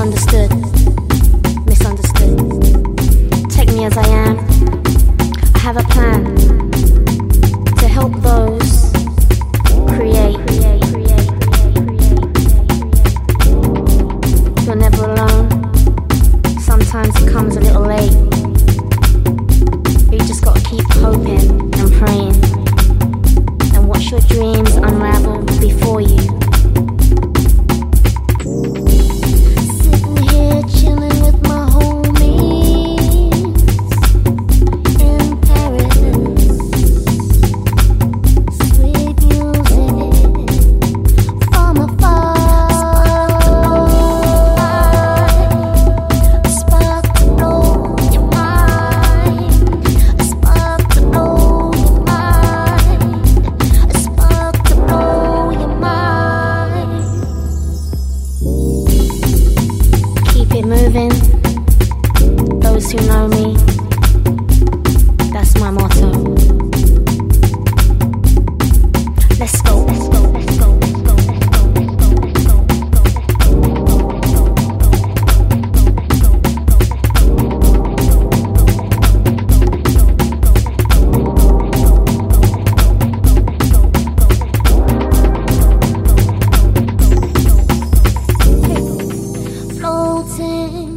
misunderstood, misunderstood. Take me as I am. I have a plan to help those create. You're never alone. Sometimes it comes a guess you know me. That's my motto. Let's go. Floating